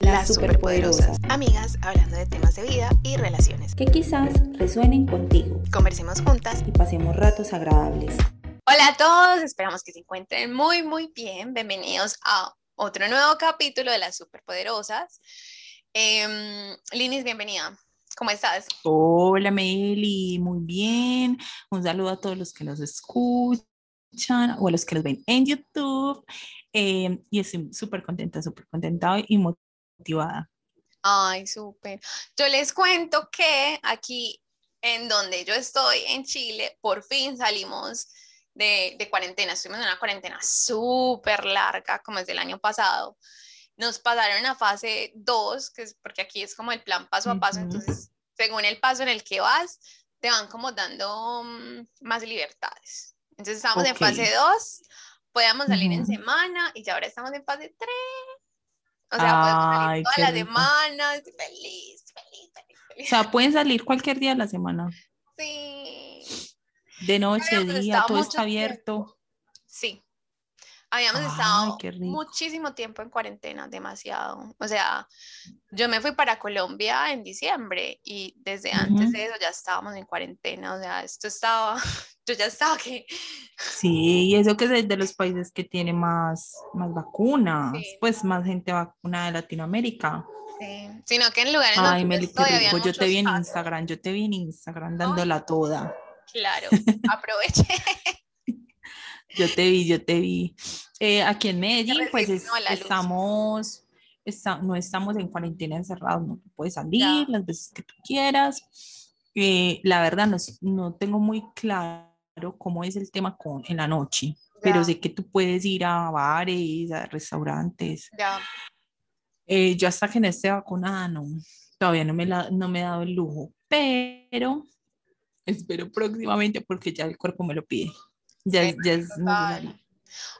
Las superpoderosas. Amigas hablando de temas de vida y relaciones. Que quizás resuenen contigo. Conversemos juntas y pasemos ratos agradables. Hola a todos, esperamos que se encuentren muy, muy bien. Bienvenidos a otro nuevo capítulo de Las superpoderosas. Eh, Linis, bienvenida. ¿Cómo estás? Hola Meli, muy bien. Un saludo a todos los que nos escuchan o a los que nos ven en YouTube. Eh, y estoy súper contenta, súper contenta y motivada. Ay, súper. Yo les cuento que aquí en donde yo estoy, en Chile, por fin salimos de, de cuarentena. Estuvimos en una cuarentena súper larga, como es del año pasado. Nos pasaron a fase 2, que es porque aquí es como el plan paso a paso. Entonces, según el paso en el que vas, te van como dando um, más libertades. Entonces, estamos en fase 2, podíamos salir en semana y ya ahora estamos en fase 3. O sea, podemos salir toda la semana, feliz, feliz, feliz, feliz. O sea, pueden salir cualquier día de la semana. Sí. De noche, día, todo está abierto. Sí. Habíamos Ay, estado muchísimo tiempo en cuarentena, demasiado. O sea, yo me fui para Colombia en diciembre y desde antes Ujú. de eso ya estábamos en cuarentena. O sea, esto estaba, yo ya estaba que, Sí, y eso que es de los países que tienen más, más vacunas, Sí. pues más gente vacunada de Latinoamérica. sí, sino que en lugares Ay, donde Meli, había rico. Yo te vi en casos. Instagram, yo te vi en Instagram dándola toda. Claro, aproveché. Yo te vi, yo te vi. Eh, aquí en Medellín, pues es- estamos, está- no estamos en cuarentena encerrados, no puedes salir Ya. las veces que tú quieras. Eh, la verdad, no, no tengo muy claro cómo es el tema con, en la noche, pero Ya. sé que tú puedes ir a bares, a restaurantes. Ya, Eh, yo hasta que no esté vacunada, no, todavía no me, la, no me he dado el lujo, pero espero próximamente porque ya el cuerpo me lo pide. Ya, es- ya es necesario.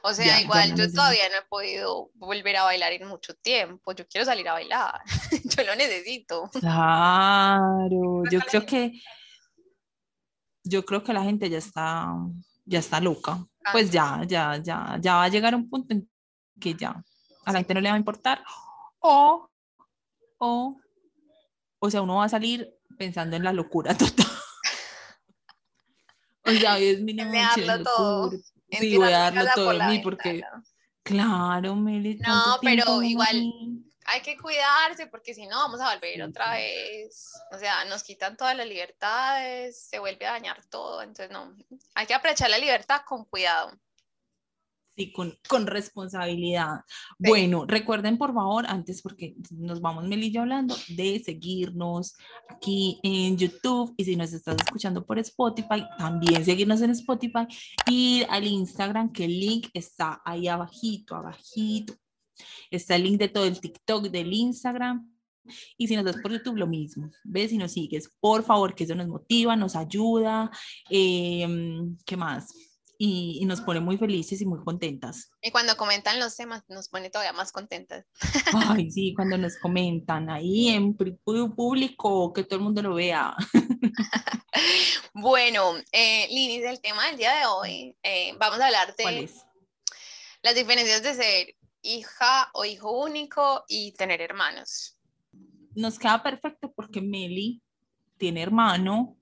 O sea, Ya, igual yo necesito. todavía no he podido volver a bailar en mucho tiempo. Yo quiero salir a bailar. Yo lo necesito. Claro, yo creo que yo creo que la gente ya está ya está loca. Pues ya, ya, ya, ya va a llegar un punto en que ya a la gente no le va a importar o o o sea, uno va a salir pensando en la locura total. O sea, hoy es de dejarlo todo, Sí, voy a darlo todo de mí porque ventana. claro, Meli, No, pero igual-. Hay que cuidarse porque si no vamos a volver Sí, otra sí. vez. O sea, nos quitan todas las libertades, se vuelve a dañar todo. Entonces, no, hay que aprovechar la libertad con cuidado. Sí, con, con responsabilidad. Bueno, recuerden por favor, antes porque nos vamos Meli y yo hablando, de seguirnos aquí en YouTube y si nos estás escuchando por Spotify, también seguirnos en Spotify, ir al Instagram, que el link está ahí abajito, abajito. Está el link de todo el TikTok, del Instagram. Y si nos das por YouTube, lo mismo. ¿Ves? Si nos sigues, por favor, que eso nos motiva, nos ayuda. em, ¿Qué más? Y, y nos pone muy felices y muy contentas. Y cuando comentan los temas, nos pone todavía más contentas. Ay, sí, cuando nos comentan ahí en público, que todo el mundo lo vea. Bueno, eh, Linis, el tema del día de hoy, eh, vamos a hablar ¿Cuál de las diferencias de ser hija o hijo único y tener hermanos. Nos queda perfecto porque Meli tiene hermano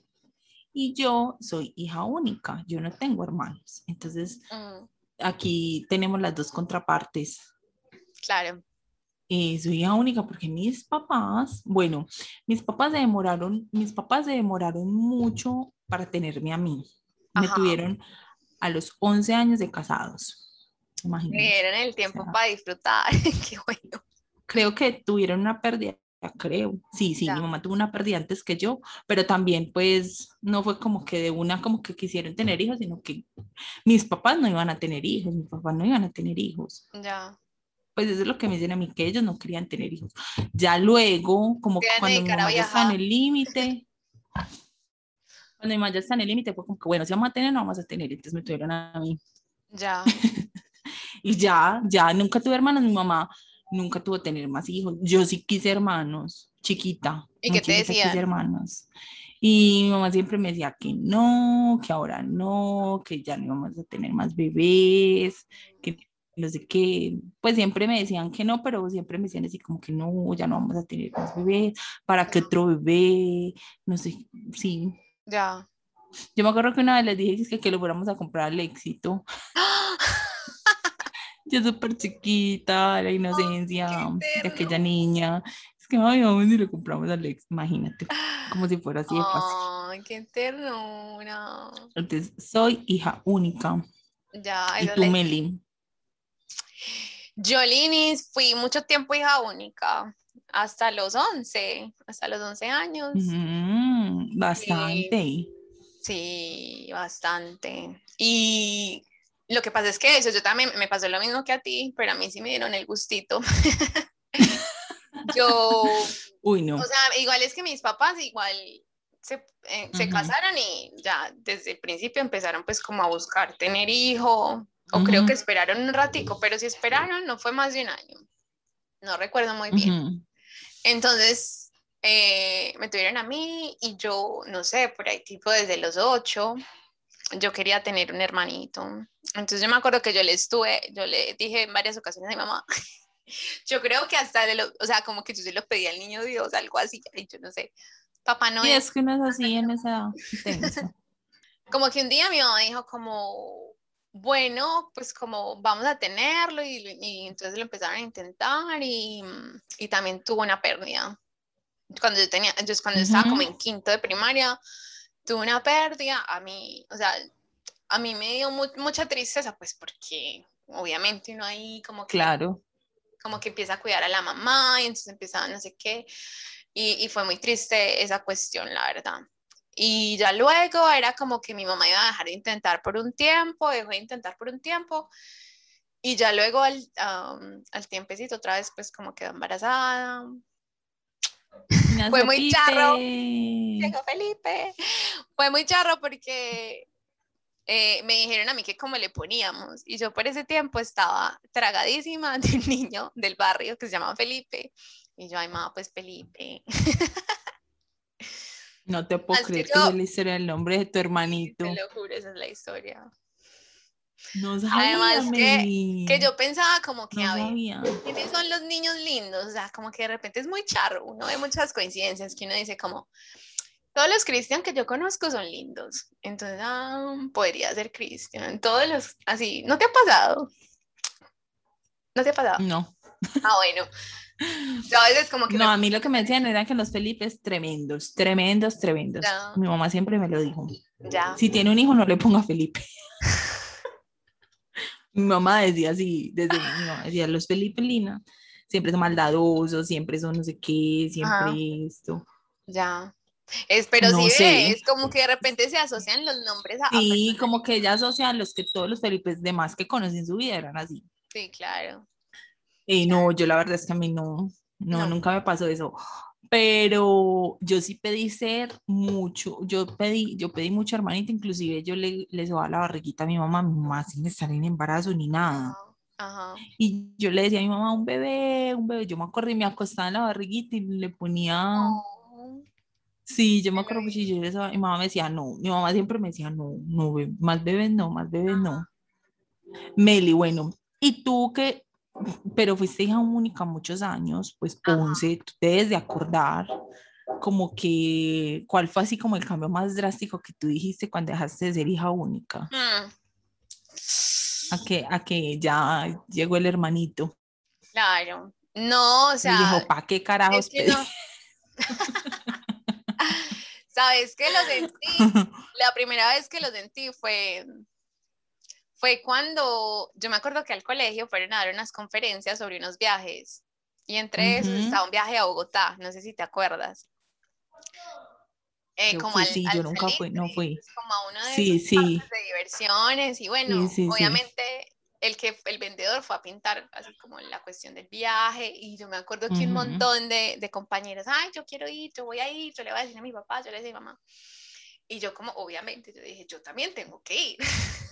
y yo soy hija única, yo no tengo hermanos. Entonces, Mm, aquí tenemos las dos contrapartes. claro, Eh, soy hija única porque mis papás, bueno, mis papás se demoraron, mis papás se demoraron mucho para tenerme a mí. Me tuvieron a los 11 años de casados. Imagínense. Era en el tiempo sea, para disfrutar. Qué bueno. Creo que tuvieron una pérdida, creo. Sí, sí, Ya. mi mamá tuvo una pérdida antes que yo, pero también pues no fue como que de una como que quisieron tener hijos, sino que mis papás no iban a tener hijos, mis papás no iban a tener hijos. Ya. Pues eso es lo que me dicen a mí, que ellos no querían tener hijos. Ya luego, como que cuando mi mamá ya está en el límite, cuando mi mamá ya está en el límite, fue como que bueno, si vamos a tener, no vamos a tener, entonces me tuvieron a mí. Ya. Y ya, ya nunca tuve hermanos, mi mamá nunca tuvo tener más hijos. Yo sí quise hermanos, chiquita. ¿Y qué te chiquita quise hermanos. Y mi mamá siempre me decía que no, que ahora no, que ya no íbamos a tener más bebés, que no sé qué, pues siempre me decían que no, pero siempre me decían así como que no, ya no vamos a tener más bebés, ¿para qué otro bebé? No sé, sí. Ya. Yo me acuerdo que una vez les dije que, que lo fuéramos a comprar al éxito. Yo súper chiquita, la inocencia de aquella niña. Es que, ay, vamos y le compramos al éxito, imagínate, como si fuera así de fácil. Ay, qué ternura. Entonces, soy hija única. Ya, ¿Y tú, Meli? Yo, Linis, fui mucho tiempo hija única, hasta los 11, hasta los 11 años. Mm, bastante. Sí, bastante. Y lo que pasa es que eso, yo también me pasó lo mismo que a ti, pero a mí sí me dieron el gustito. Yo, Uy, no. o sea, igual es que mis papás igual se, eh, se casaron y ya desde el principio empezaron pues como a buscar tener hijo, o creo que esperaron un ratico, pero si esperaron no fue más de un año. No recuerdo muy bien. Entonces, eh, me tuvieron a mí y yo, no sé, por ahí tipo desde los ocho, yo quería tener un hermanito. Entonces yo me acuerdo que yo le estuve, yo le dije en varias ocasiones a mi mamá, yo creo que hasta, de lo, o sea, como que yo se lo pedí al niño Dios, algo así, y yo no sé, papá no Y es, que uno es así en esa como que un día mi mamá dijo como, bueno, pues como vamos a tenerlo y, y entonces lo empezaron a intentar y, y también tuvo una pérdida. Cuando yo tenía, entonces cuando yo estaba como en quinto de primaria, tuve una pérdida, a mí, o sea, a mí me dio mu- mucha tristeza, pues porque obviamente uno ahí como que Claro. como que empieza a cuidar a la mamá y entonces empezaba no sé qué. Y, y fue muy triste esa cuestión, la verdad. Y ya luego era como que mi mamá iba a dejar de intentar por un tiempo, dejó de intentar por un tiempo. Y ya luego al, am, al tiempecito otra vez pues como quedó embarazada. Nació muy charro. Llegó Felipe. Fue muy charro porque eh, me dijeron a mí que cómo le poníamos. Y yo por ese tiempo estaba tragadísima de un niño del barrio que se llama Felipe. Y yo, ay, mamá, pues Felipe. No te puedo Así creer que yo- esa es la historia del nombre de tu hermanito. Te lo juro, esa es la historia. No sabía, Además que-. Que yo pensaba como que, no a ver, sabía. ¿quiénes son los niños lindos? O sea, como que de repente es muy charro. Uno ve muchas coincidencias que uno dice como, todos los Cristian que yo conozco son lindos. Entonces, ah, podría ser Cristian. Todos los, así, ¿no te ha pasado? ¿No te ha pasado? No. Ah, bueno. Yo a veces como que No, me- a mí lo que me decían era que los Felipes tremendos, tremendos, tremendos. Ya. Mi mamá siempre me lo dijo. ya. Si tiene un hijo, no le ponga Felipe. mi mamá decía así, desde mi mamá decía, los Felipe Lina siempre son maldadosos, siempre son no sé qué, siempre Ajá. esto. Ya. Es, pero No sí sé. ves, como que de repente se asocian los nombres a, Sí, como que ella asocia a los que todos los Felipes demás que conocí en su vida eran así. Sí, claro. Y no, yo la verdad es que a mí no, no, No. nunca me pasó eso. Pero yo sí pedí ser mucho, yo pedí, yo pedí mucho hermanita, inclusive yo le, le sobaba la barriguita a mi mamá, mi mamá sin estar en embarazo ni nada. Ajá. Y yo le decía a mi mamá, un bebé, un bebé, yo me acuerdo y me acostaba en la barriguita y le ponía, Oh, sí, yo me qué acuerdo y yo le sobaba- mi mamá me decía, no, mi mamá siempre me decía, no, no, más bebés no, más bebés no. Meli, bueno, y tú que, pero fuiste hija única muchos años, pues Ajá. 11, tú te debes de acordar como que, ¿cuál fue así como el cambio más drástico que tú dijiste cuando dejaste de ser hija única? mm, A que, a que ya llegó el hermanito Claro. No, o y sea, dijo, ¿pa' qué carajos es que pedí?" no. Sabes que lo sentí, la primera vez que lo sentí fue, fue cuando, yo me acuerdo que al colegio fueron a dar unas conferencias sobre unos viajes y entre esos Ujú. estaba un viaje a Bogotá, no sé si te acuerdas. Eh, Yo como fui, al, sí, al yo nunca fui, no fui. pues, como a uno de Sí, esos sí. de diversiones y bueno, sí, sí. obviamente el que el vendedor fue a pintar así como la cuestión del viaje y yo me acuerdo que un Ujú. montón de, de compañeros, ay, yo quiero ir, yo voy a ir, yo le voy a decir a mi papá, yo le decía a mi mamá. Y yo como, obviamente, yo dije, yo también tengo que ir.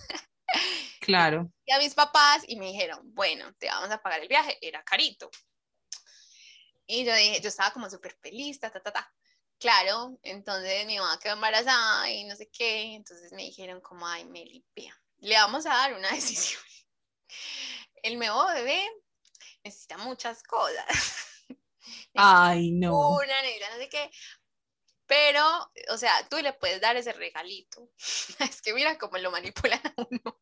Claro. Y a mis papás y me dijeron, bueno, te vamos a pagar el viaje, era carito. Y yo dije, yo estaba como súper feliz, ta, ta, ta, ta. Claro, entonces mi mamá quedó embarazada y no sé qué, entonces me dijeron como, ay, Meli, vea, le vamos a dar una decisión. el nuevo bebé necesita muchas cosas. Ay, no. Una, necesita no sé qué. Pero, o sea, tú le puedes dar ese regalito. Es que mira cómo lo manipulan a uno.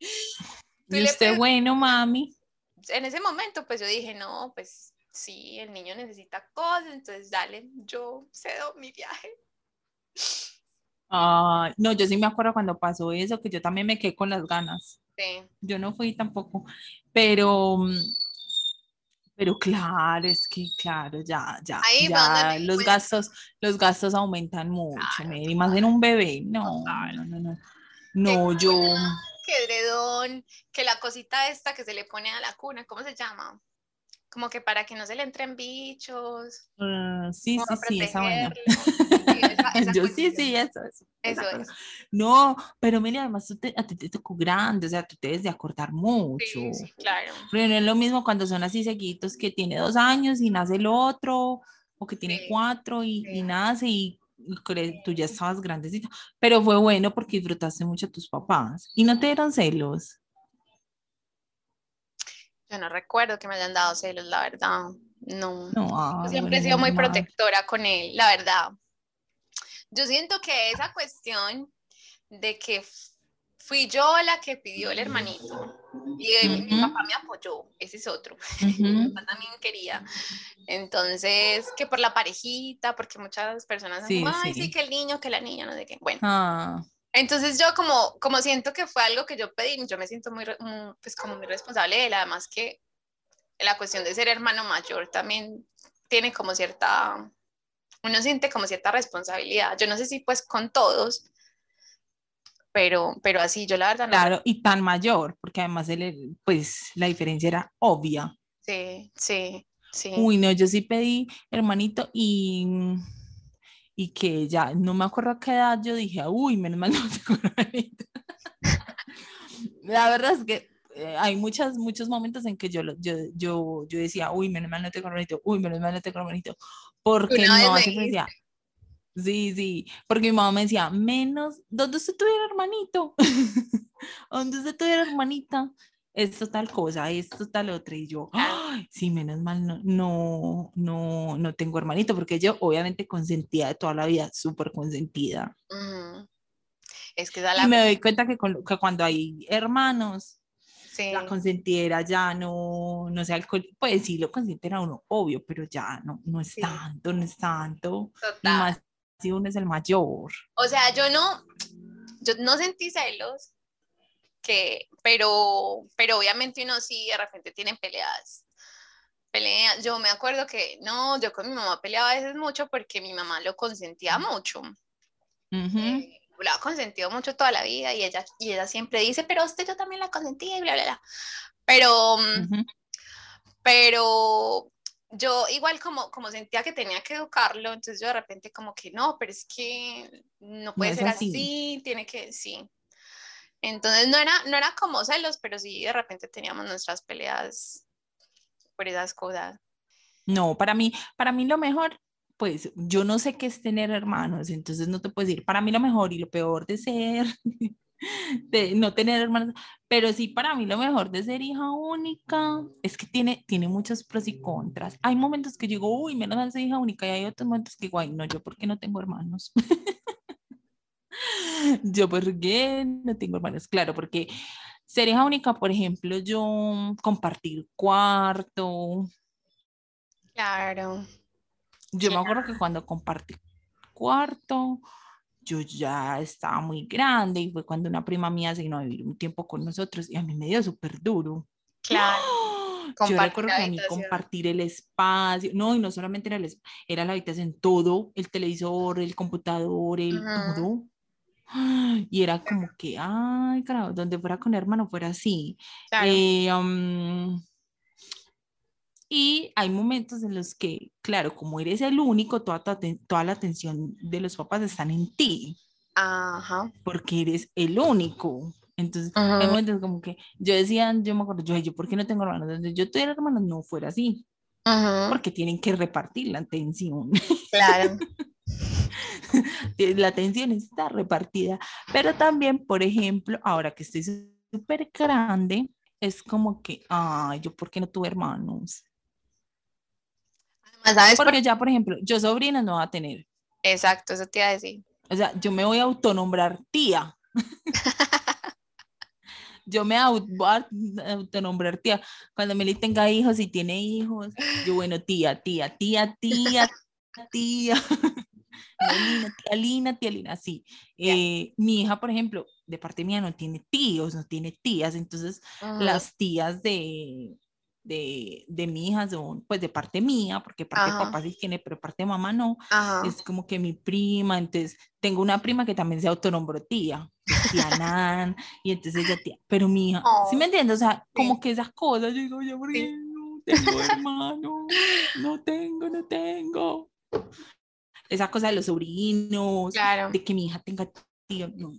¿Y usted bueno, mami? En ese momento, pues yo dije, no, pues sí, el niño necesita cosas, entonces dale, yo cedo mi viaje. Ah, no, yo sí me acuerdo cuando pasó eso, que yo también me quedé con las ganas. Sí. Yo no fui tampoco, pero, pero claro, es que claro, ya, ya, Ahí ya los gastos, los gastos aumentan mucho, y más en un bebé, no, no, no, no, no, yo, que edredón, que la cosita esta que se le pone a la cuna, ¿cómo se llama? Como que para que no se le entren bichos. Uh, sí, sí, sí, esa vaina. Sí, esa, esa Yo sí, sí, eso, eso. Eso es. No, pero mira, además tú te- a ti te tocó grande, o sea, tú te debes de acordar mucho. Sí, sí, claro. Pero no es lo mismo cuando son así seguidos que tiene dos años y nace el otro, o que tiene Sí, cuatro y, y sí. nace y, y cre- tú ya estabas grandecito. Pero fue bueno porque disfrutaste mucho a tus papás y no te dieron celos. Yo no recuerdo que me hayan dado celos, la verdad. No. No, Yo ay, siempre bueno, he sido muy protectora con él, la verdad. Yo siento que esa cuestión de que fui yo la que pidió el hermanito y eh, mi- papá me apoyó, ese es otro. Ujú. Mi papá también quería. Entonces, que por la parejita, porque muchas personas son Sí, como, ay, sí. sí, que el niño, que la niña, no sé qué. Bueno, Ah, entonces yo como, como siento que fue algo que yo pedí, yo me siento muy, muy, pues como muy responsable de él, además que la cuestión de ser hermano mayor también tiene como cierta, uno siente como cierta responsabilidad. Yo no sé si pues con todos, pero, pero así, yo la verdad no. claro, y tan mayor, porque además él, pues la diferencia era obvia. Sí, sí, sí. Uy, no, yo sí pedí hermanito y, y que ya no me acuerdo a qué edad yo dije, uy, menos mal no tengo hermanito. La verdad es que eh, hay muchas, muchos momentos en que yo, yo, yo, yo decía, uy, menos mal no tengo hermanito, uy, menos mal no tengo hermanito, porque mi Una sí, sí, porque mi mamá me decía, menos, ¿dónde usted tuviera hermanito? ¿Dónde usted tuviera hermanita? Esto tal cosa, esto tal otra, y yo, ay, sí, menos mal no, no, no, no tengo hermanito, porque yo obviamente consentida de toda la vida, súper consentida. Es que da Y la... me doy cuenta que, con- que cuando hay hermanos, Sí, la consentidera ya no, no sea alcohol, pues sí lo consiente a uno, obvio, pero ya no, no es Sí. tanto, no es tanto, y total. más uno es el mayor. O sea, yo no, yo no sentí celos, que, pero, pero obviamente uno sí de repente tiene peleas. Peleas. Yo me acuerdo que no, yo con mi mamá peleaba a veces mucho porque mi mamá lo consentía mucho. Ujú. Eh, lo ha consentido mucho toda la vida y ella, y ella siempre dice, pero usted yo también la consentía y bla, bla, bla. Pero, mm, pero yo igual como, como sentía que tenía que educarlo, entonces yo de repente como que no, pero es que no puede ser así. así. tiene que, sí. Entonces no era, no era como celos, pero sí de repente teníamos nuestras peleas por esas cosas. No, para mí, para mí lo mejor, pues yo no sé qué es tener hermanos, entonces no te puedo decir, para mí lo mejor y lo peor de ser, de no tener hermanos, pero sí para mí lo mejor de ser hija única es que tiene, tiene muchos pros y contras. Hay momentos que digo, uy, menos mal soy hija única y hay otros momentos que digo, ay, no, yo porque no tengo hermanos. Yo, ¿por qué no tengo hermanos? Claro, porque ser hija única, por ejemplo, yo compartir cuarto, Claro. Yo me acuerdo que cuando compartí cuarto, yo ya estaba muy grande y fue cuando una prima mía se vino a vivir un tiempo con nosotros y a mí me dio súper duro. Claro. Yo Compartir recuerdo que a mí compartir el espacio, no, y no solamente era el era la habitación, todo, el televisor, el computador, el Ujú. todo. Y era como que, ay, carajo, donde fuera con hermano fuera así. Claro. Eh, um, y hay momentos en los que, claro, como eres el único, toda, toda la atención de los papás están en ti, Ajá. porque eres el único. Entonces, hay momentos como que yo decía, yo me acuerdo, yo, "Ay, yo, ¿por qué no tengo hermanos? Yo tuviera hermanos no fuera así, Ujú. porque tienen que repartir la atención. Claro. la atención está repartida. Pero también, por ejemplo, ahora que estoy súper grande, es como que, ay, yo, ¿por qué no tuve hermanos? Por- Porque ya, por ejemplo, yo sobrina no va a tener. Exacto, eso te iba a decir. O sea, yo me voy a autonombrar tía. Yo me voy a autonombrar tía. Cuando Meli tenga hijos, si tiene hijos, yo, bueno, tía, tía, tía, tía, tía. Lina, tía Lina, tía Lina, sí. Eh, mi hija, por ejemplo, de parte mía no tiene tíos, no tiene tías, entonces las tías de, de, de mi hija son, pues, de parte mía, porque parte de Ajá. papá sí tiene, pero parte de mamá no Ajá. es como que mi prima, entonces tengo una prima que también se autonombró tía, tía Nan, y entonces ella tía, pero mi hija, ¿sí Oh, me entiendes? O sea, como sí. que esas cosas, yo digo, yo, ¿por Sí. qué no tengo hermano? No tengo, no tengo. Esa cosa de los sobrinos, Claro. de que mi hija tenga tío, no.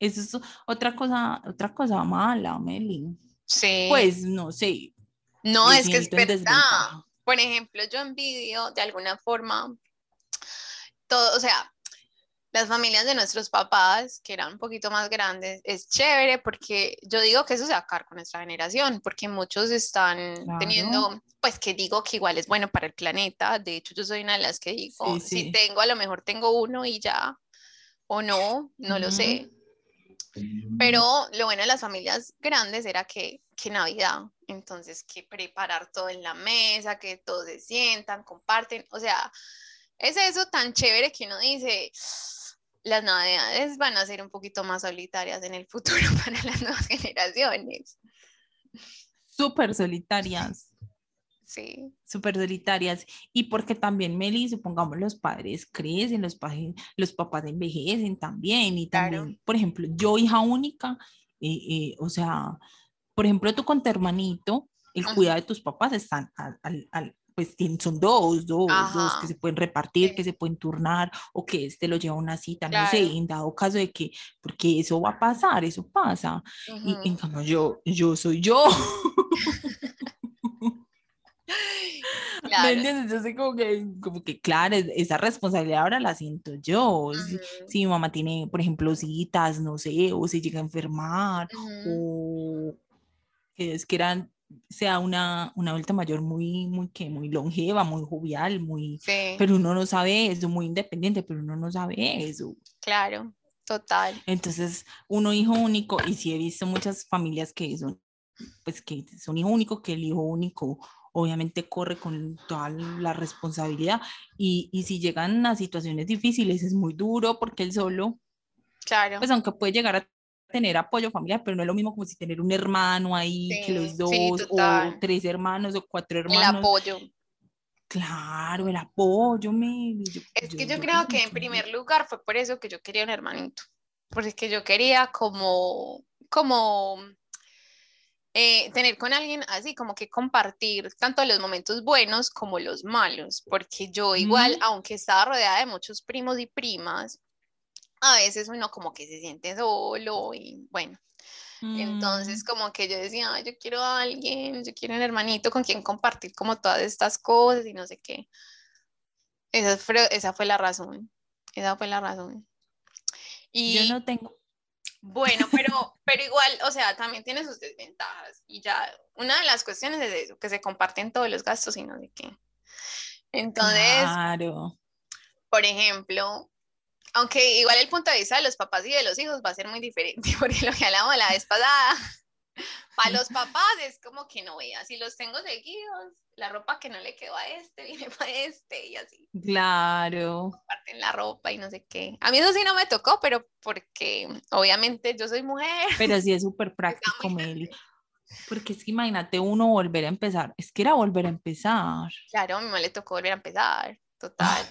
Eso es otra cosa, otra cosa mala, Meli. Sí. Pues, no sé, no, es que es verdad. Por ejemplo, yo envidio de alguna forma todo, o sea, las familias de nuestros papás, que eran un poquito más grandes, es chévere porque yo digo que eso se va a acabar con nuestra generación, porque muchos están Claro. teniendo, pues que digo que igual es bueno para el planeta. De hecho, yo soy una de las que digo, Sí, sí. si tengo, a lo mejor tengo uno y ya, o no, no lo sé. Pero lo bueno de las familias grandes era que, que Navidad, entonces que preparar todo en la mesa, que todos se sientan, comparten, o sea, es eso tan chévere que uno dice, las Navidades van a ser un poquito más solitarias en el futuro para las nuevas generaciones. Súper solitarias. Sí, súper solitarias y porque también Meli, supongamos los padres crecen, los, pa- los papás envejecen también y Claro. también, por ejemplo, yo hija única, eh, eh, o sea, por ejemplo, tú con tu hermanito, el Ujú. cuidado de tus papás están al, al- al- pues son dos, dos, dos Ajá. que se pueden repartir, Sí. que se pueden turnar o que este lo lleva a una cita, no sé, Claro. en dado caso de que, porque eso va a pasar, eso pasa. Y en cambio yo, yo soy yo. ¿Me Claro. entiendes? Yo sé como que, como que, claro, es- esa responsabilidad ahora la siento yo. Si, Ujú, si mi mamá tiene, por ejemplo, citas, no sé, o se llega a enfermar, ujú. o que es que eran, sea una, una adulta mayor muy, muy, que muy longeva, muy jovial, muy, Sí, pero uno no sabe eso, muy independiente, pero uno no sabe eso. claro, total. Entonces, uno hijo único, y sí he visto muchas familias que son, pues que son hijo único, que el hijo único obviamente corre con toda la responsabilidad y, y si llegan a situaciones difíciles es muy duro porque él solo, Claro. pues aunque puede llegar a tener apoyo familiar, pero no es lo mismo como si tener un hermano ahí, que Sí, los sí, dos, o total. tres hermanos, o cuatro El hermanos. apoyo. Claro, el apoyo, Meli, yo- Es que yo yo creo que en primer lugar fue por eso que yo quería un hermanito, porque yo quería como, como eh, tener con alguien así, como que compartir tanto los momentos buenos como los malos, porque yo igual, aunque estaba rodeada de muchos primos y primas, a veces uno como que se siente solo y bueno, entonces Mm, como que yo decía, "Ay, yo quiero a alguien, yo quiero un hermanito con quien compartir como todas estas cosas y no sé qué. Esa fue, esa fue la razón. Esa fue la razón. yo no tengo, bueno, pero, pero igual, o sea, también tiene sus desventajas. Y ya, una de las cuestiones es eso, que se comparten todos los gastos y no sé qué. Entonces, claro. por ejemplo, aunque igual el punto de vista de los papás y de los hijos va a ser muy diferente, porque lo que hablábamos la vez pasada, para los papás es como que no vea, si los tengo seguidos, la ropa que no le quedó a este, viene para este y así. Claro. comparten la ropa y no sé qué. A mí eso sí no me tocó, pero porque obviamente yo soy mujer. Pero sí es súper práctico, Meli. Porque es que imagínate uno volver a empezar. Es que era volver a empezar. Claro, a mi mamá le tocó volver a empezar. Total,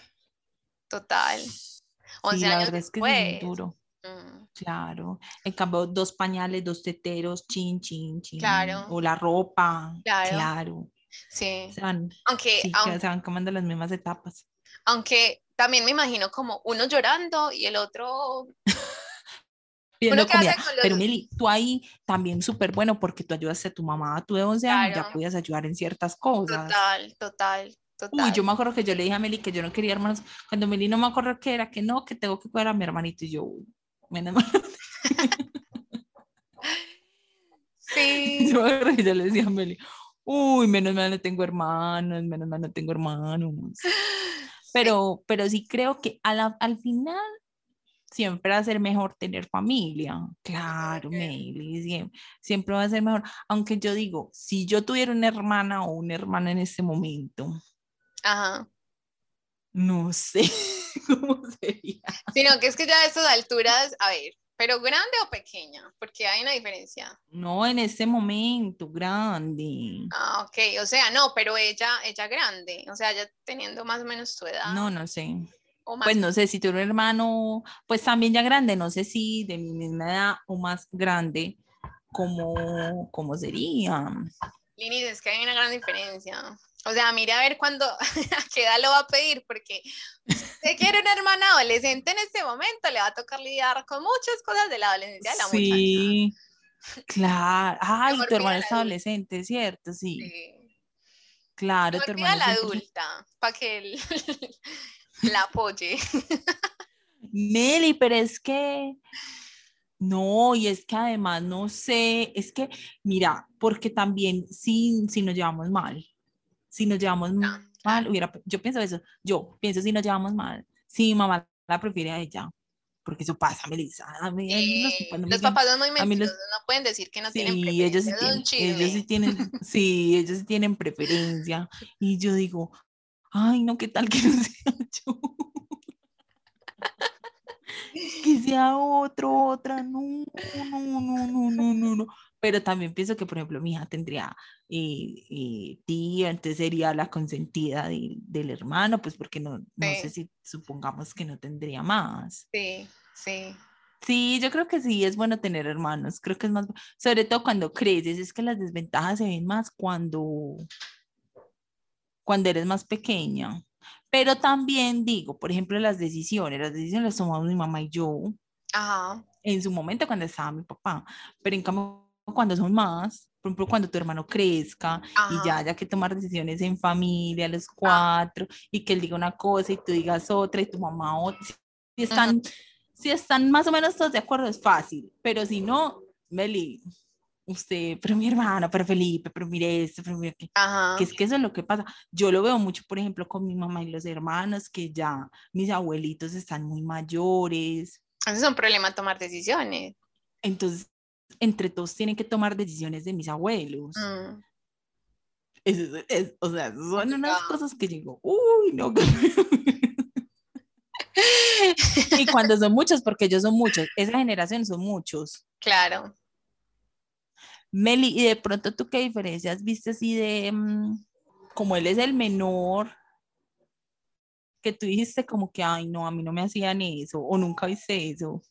total. 11 Sí, la años verdad es que es muy duro. Mm, Claro. En cambio, dos pañales, dos teteros, chin, chin, chin. Claro. O la ropa. Claro. Claro. sí, Se van, aunque, sí, aun- que se van quemando las mismas etapas. aunque también me imagino como uno llorando y el otro... Pidiendo hace comida. los- Pero Meli, tú ahí también súper bueno porque tú ayudaste a tu mamá, tú de 11 años ya Claro. podías ayudar en ciertas cosas. Total, total, total. Uy, yo me acuerdo que yo le dije a Meli que yo no quería hermanos. Cuando Meli no me acuerdo que era, que no, que tengo que cuidar a mi hermanito. Y yo, uy, menos mal. Sí. Yo, yo le decía a Meli, uy, menos mal no tengo hermanos, menos mal no tengo hermanos. Pero, pero sí creo que a la- al final siempre va a ser mejor tener familia. Claro, Meli, siempre, siempre va a ser mejor. Aunque yo digo, si yo tuviera una hermana o un hermano en este momento, Ajá. no sé cómo sería. Sino que es que ya a estas alturas, a ver, pero grande o pequeña, porque hay una diferencia. No en este momento, grande. Ah, ok, o sea, no, pero ella, ella grande, o sea, ya teniendo más o menos tu edad. No, no sé. o más. Pues no sé si un hermano, pues también ya grande, no sé si de mi misma edad o más grande, ¿cómo, cómo sería? Linis, es que hay una gran diferencia. O sea, mire a ver cuándo, a qué edad lo va a pedir, porque si quiere una hermana adolescente en este momento, le va a tocar lidiar con muchas cosas de la adolescencia de la muchacha. Sí, claro. Ay, tu hermana es adolescente, ¿cierto? Sí, Sí. claro, tu hermana la adulta, para que él la apoye. Meli, pero es que no, y es que además no sé, es que mira, porque también si, si nos llevamos mal, si nos llevamos No, mal, hubiera, yo pienso eso, yo pienso si nos llevamos mal, si mi mamá la prefiere a ella, porque eso pasa, Melissa, a mí, los papás no los papás son muy los- mentirosos, no pueden decir que no tienen Sí, ellos sí, preferencia, tienen, ellos sí tienen, sí, ellos sí tienen preferencia. Y yo digo, ay, no, ¿qué tal que no sea yo? Que sea otro, otra, no, no, no, no, no, no, no. Pero también pienso que, por ejemplo, mi hija tendría eh, eh, tía, entonces sería la consentida de- del hermano, pues porque no, no sé si supongamos que no tendría más. Sí, sí. Sí, yo creo que sí, es bueno tener hermanos. Creo que es más, sobre todo cuando creces, es que las desventajas se ven más cuando, cuando eres más pequeña. Pero también digo, por ejemplo, las decisiones, las decisiones las tomamos mi mamá y yo Ajá. en su momento cuando estaba mi papá, pero en cambio cuando son más, por ejemplo, cuando tu hermano crezca y ya Ajá. haya que tomar decisiones en familia, los cuatro, y que él diga una cosa y tú digas otra y tu mamá otra, si están, si están más o menos todos de acuerdo es fácil, pero si no, Meli, usted, pero mi hermano, pero Felipe, pero mire esto, pero mire que, Ajá. que es que eso es lo que pasa. Yo lo veo mucho, por ejemplo, con mi mamá y los hermanos, que ya mis abuelitos están muy mayores, Ese es un problema tomar decisiones. entonces, entre todos tienen que tomar decisiones de mis abuelos. Mm. Es- es- es- o sea, son unas cosas que digo, uy, no. qué feo". y cuando son muchos, porque ellos son muchos, esa generación son muchos. Claro. Meli, y de pronto tú qué diferencias viste así de, mm, como él es el menor, que tú dijiste como que, ay, no, a mí no me hacían eso, o nunca viste eso.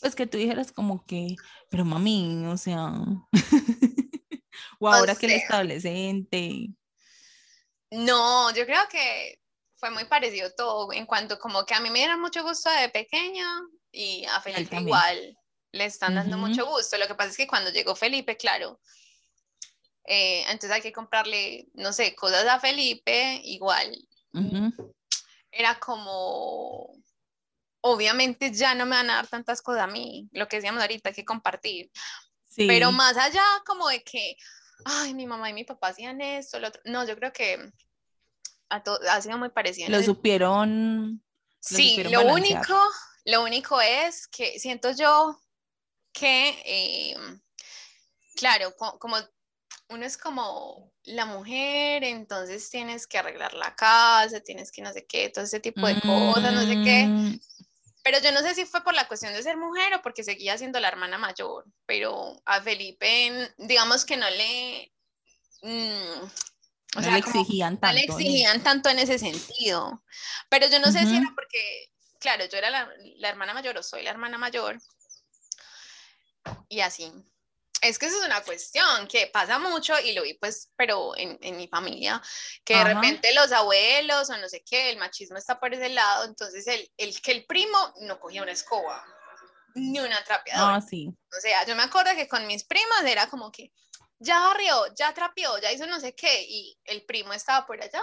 Pues que tú dijeras como que, pero mami, o sea, o O ahora que él sea. es adolescente. no, yo creo que fue muy parecido todo en cuanto como que a mí me dieron mucho gusto de pequeña y a Felipe igual le están dando mucho gusto. Lo que pasa es que cuando llegó Felipe, claro, eh, entonces hay que comprarle, no sé, cosas a Felipe, igual era como, obviamente ya no me van a dar tantas cosas a mí, lo que decíamos ahorita, hay que compartir. Sí. Pero más allá como de que, ay, mi mamá y mi papá hacían esto, lo otro. No, yo creo que a ha sido muy parecido. lo supieron. sí, supieron lo balancear. único, lo único es que siento yo que, eh, claro, co- como uno es como la mujer, entonces tienes que arreglar la casa, tienes que no sé qué, todo ese tipo de cosas, no sé qué. Mm, Pero yo no sé si fue por la cuestión de ser mujer o porque seguía siendo la hermana mayor, pero a Felipe, digamos que no le... mm, o No sea, le exigían no tanto. le ¿no? exigían tanto en ese sentido. Pero yo no sé si era porque, claro, yo era la, la hermana mayor o soy la hermana mayor. Y así. Es que eso es una cuestión que pasa mucho y lo vi pues, pero en, en mi familia, que de Ajá. repente los abuelos o no sé qué, el machismo está por ese lado, entonces el, el que el primo no cogía una escoba ni una trapeadora. Ah, sí. O sea, yo me acuerdo que con mis primas era como que ya barrió, ya trapeó, ya hizo no sé qué, y el primo estaba por allá,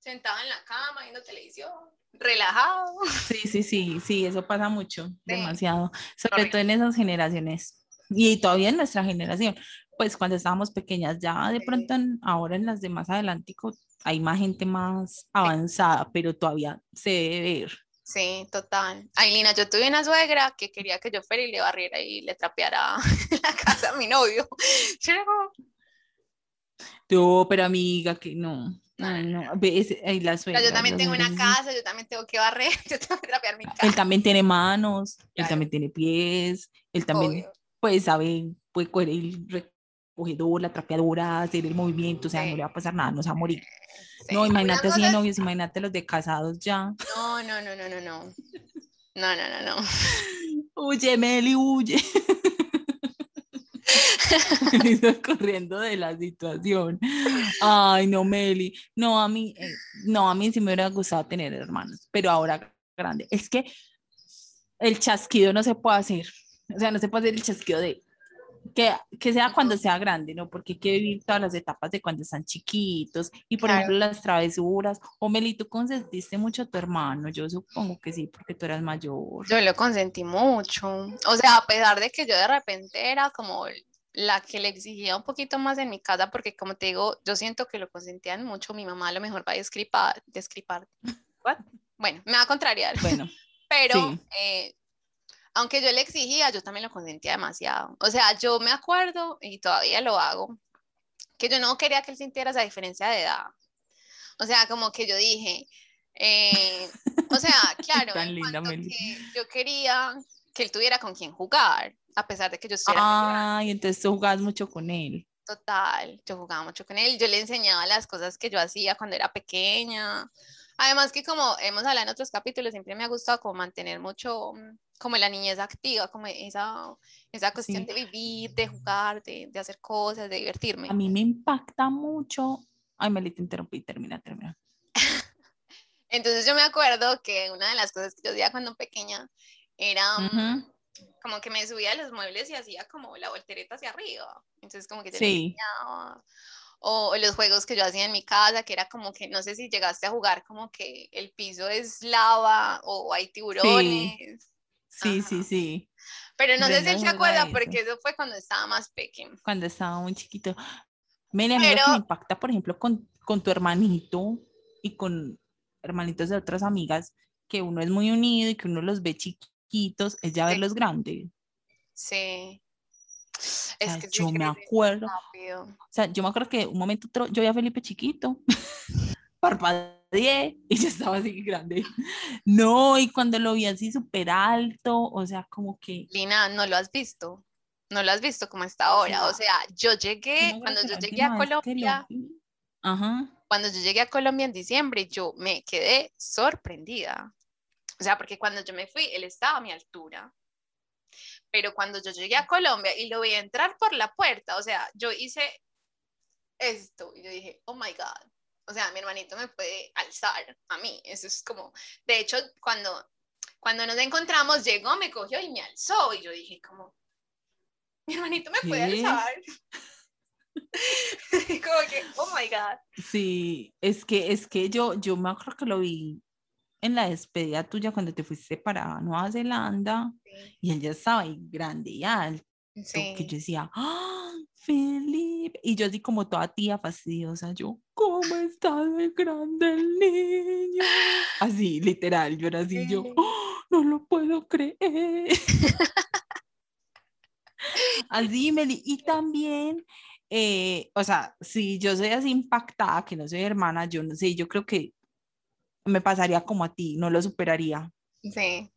sentado en la cama, viendo televisión, relajado. Sí, sí, sí, sí, eso pasa mucho, demasiado, sobre todo en esas generaciones y todavía en nuestra generación, pues cuando estábamos pequeñas, ya de pronto ahora en las de más adelante hay más gente más avanzada, pero todavía se debe ver. Sí, total. Ay, Lina, yo tuve una suegra que quería que yo fuera y le barriera y le trapeara la casa a mi novio. Yo, pero amiga, que no. No, no, la suegra, yo también tengo una casa, yo también tengo que barrer, yo tengo que trapear mi casa. Él también tiene manos, él también tiene pies, él también, pues, sabe, puede coger el recogedor, la trapeadora, hacer el movimiento, o sea, no le va a pasar nada, no se va a morir. No, imagínate así de novios, imagínate los de casados ya. No, no, no, no, no, no. No, no, no, no. Huye, Meli, huye. corriendo de la situación. Ay, no, Meli. No, a mí, eh, no, a mí sí me hubiera gustado tener hermanos, pero ahora grande. Es que el chasquido no se puede hacer. O sea, no se puede hacer el chasquido de que, que, sea cuando sea grande, ¿no? Porque hay que vivir todas las etapas de cuando están chiquitos y, por ejemplo, las travesuras. O Meli, ¿tú consentiste mucho a tu hermano? Yo supongo que sí, porque tú eras mayor. Yo lo consentí mucho. O sea, a pesar de que yo de repente era como la que le exigía un poquito más en mi casa, porque como te digo, yo siento que lo consentían mucho. Mi mamá a lo mejor va a descripar, descripar. Bueno, me va a contrariar. Bueno. Pero eh, aunque yo le exigía, yo también lo consentía demasiado. O sea, yo me acuerdo, y todavía lo hago, que yo no quería que él sintiera esa diferencia de edad. O sea, como que yo dije, eh, o sea, claro, Tan linda, yo quería que él tuviera con quien jugar, a pesar de que yo estuviera. Ay, entonces tú jugabas mucho con él. Total, yo jugaba mucho con él, yo le enseñaba las cosas que yo hacía cuando era pequeña. Además que como hemos hablado en otros capítulos, siempre me ha gustado como mantener mucho mm, como la niñez activa, como esa, esa cuestión de vivir, de jugar, de, de, hacer cosas, de divertirme. A mí me impacta mucho. Ay, Meli, te interrumpí, termina, termina. Entonces yo me acuerdo que una de las cosas que yo hacía cuando pequeña era como que me subía a los muebles y hacía como la voltereta hacia arriba. Entonces como que te sí. O, los juegos que yo hacía en mi casa, que era como que, no sé si llegaste a jugar como que el piso es lava o hay tiburones. Sí, sí, sí. Pero no sé si él se acuerda porque eso fue cuando estaba más pequeño. Cuando estaba muy chiquito. Mira, Pero... que me impacta, por ejemplo, con, con tu hermanito y con hermanitos de otras amigas, que uno es muy unido y que uno los ve chiquitos, es ya verlos grandes. Sí. Es que yo me acuerdo. O sea, yo me acuerdo que un momento yo vi a Felipe chiquito, parpadeó y ya estaba así grande. No, y cuando lo vi así súper alto, o sea, como que... Lina, ¿no lo has visto? No lo has visto como está ahora. O sea, yo llegué, cuando yo llegué a Colombia, cuando yo llegué a Colombia en diciembre, yo me quedé sorprendida. O sea, porque cuando yo me fui, él estaba a mi altura. Pero cuando yo llegué a Colombia y lo vi entrar por la puerta, o sea, yo hice esto y yo dije, oh my God, o sea, mi hermanito me puede alzar a mí. Eso es como, de hecho, cuando, cuando nos encontramos, llegó, me cogió y me alzó. Y yo dije como, mi hermanito me puede alzar. como que, oh my God. Sí, es que, es que yo, yo me acuerdo que lo vi en la despedida tuya cuando te fuiste para Nueva Zelanda y él ya estaba ahí grande y alto. Sí. Que yo decía, ¡Ah, Felipe. Y yo así como toda tía fastidiosa, yo, ¿cómo está de grande el niño? Así, literal, yo era así, yo, ¡Oh, no lo puedo creer. así, Meli. Y también, eh, o sea, si yo soy así impactada, que no soy hermana, yo no sé, yo creo que me pasaría como a ti, no lo superaría. Sí.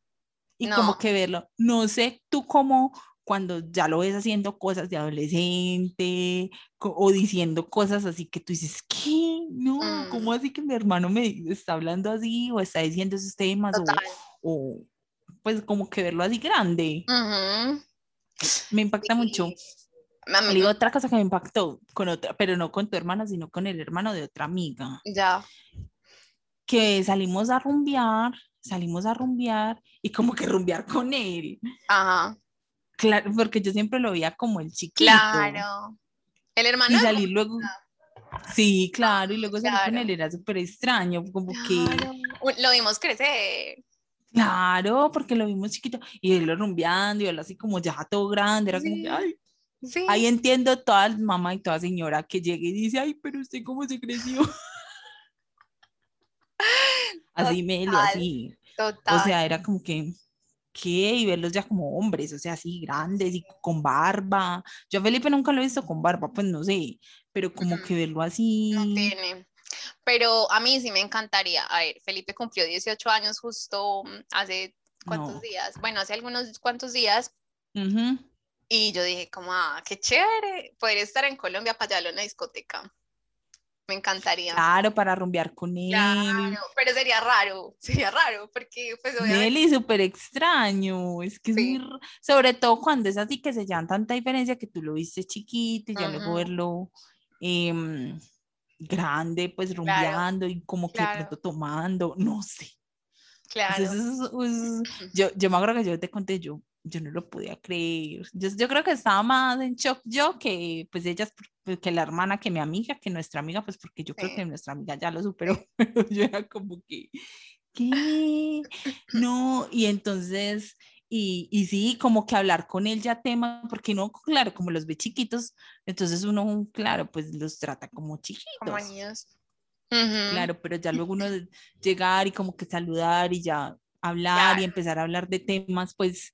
Y como que verlo, no sé tú cómo, cuando ya lo ves haciendo cosas de adolescente o diciendo cosas así que tú dices, ¿qué? No, ¿cómo mm. así que mi hermano me está hablando así o está diciendo esos temas? O, pues como que verlo así grande. Me impacta mucho. Me digo otra cosa que me impactó con otra, pero no con tu hermana, sino con el hermano de otra amiga. Ya. Que salimos a rumbear, salimos a rumbear y como que rumbear con él. Ajá Claro, porque yo siempre lo veía como el chiquito. Claro. El hermano. Y salir luego. Sí, claro, y luego salir con él era súper extraño, como que, Lo vimos crecer. Claro, porque lo vimos chiquito y él lo rumbeando y él así como ya todo grande, era como que, ay, Sí. ahí entiendo toda mamá y toda señora que llegue y dice, ay, pero usted cómo se creció. Así Total. así. Total. O sea, era como que, ¿qué? Y verlos ya como hombres, o sea, así grandes y con barba. Yo a Felipe nunca lo he visto con barba, pues no sé, pero como que verlo así. no tiene. Pero a mí sí me encantaría. A ver, Felipe cumplió 18 años justo mm, hace cuántos No. días. Bueno, hace algunos cuantos días. Ujú. Y yo dije, como, ah, qué chévere poder estar en Colombia para llevarlo a una discoteca. Me encantaría. Claro, para rumbear con él. Claro, pero sería raro, sería raro, porque pues obviamente Nelly, súper extraño. Es que es muy Sobre todo cuando es así que se llevan tanta diferencia que tú lo viste chiquito y ya luego Ujú. verlo em, grande, pues rumbeando y como que claro. pronto tomando, no sé. Claro. eso es- es- yo, yo me acuerdo que yo te conté, yo, yo no lo podía creer. Yo, yo creo que estaba más en shock yo que pues ellas, por- que la hermana, que mi amiga, que nuestra amiga, pues porque yo creo Sí. que nuestra amiga ya lo superó, pero yo era como que, ¿qué? No, y entonces, y, y sí, como que hablar con él ya tema, porque no, claro, como los ve chiquitos, entonces uno, claro, pues los trata como chiquitos. Como niños. Claro, pero ya luego uno llegar y como que saludar y ya hablar y Claro. empezar a hablar de temas pues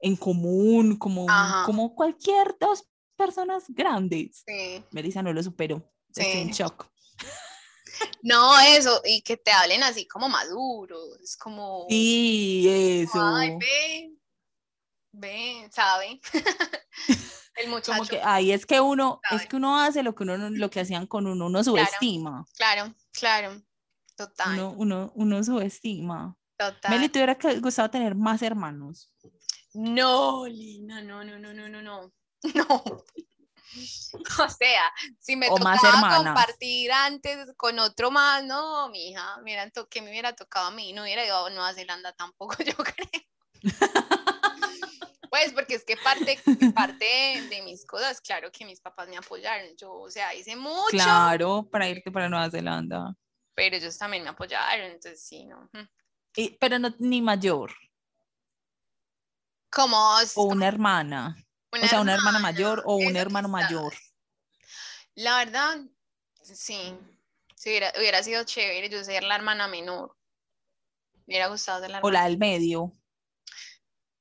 en común, como, Ajá. como cualquier dos personas grandes. sí. Melissa no lo superó, estoy en Sí. shock. No, eso, y que te hablen así como maduros, como, Sí, eso. ay, ve, ve, ¿sabe? El muchacho, Como que, ay, es que uno, es que uno hace lo que uno, no- lo que hacían con uno, uno subestima, claro, claro, total, uno, uno, uno subestima. total. Meli, te hubiera gustado tener más hermanos. No, Lina, no, no, no, no, no, no, no. O sea, si me O tocaba compartir antes con otro más, no, mija, mira, que me hubiera tocado a mí, no hubiera ido a Nueva Zelanda tampoco, yo creo. Pues porque es que parte, parte de mis cosas, claro que mis papás me apoyaron, yo, o sea, hice mucho, Claro, para irte para Nueva Zelanda. pero ellos también me apoyaron, entonces sí, ¿no? Y- pero no ni mayor, Como o una hermana, o sea, una hermana mayor o un hermano mayor. La verdad, sí, sí hubiera, hubiera sido chévere yo ser la hermana menor. Me hubiera gustado ser la O la del medio,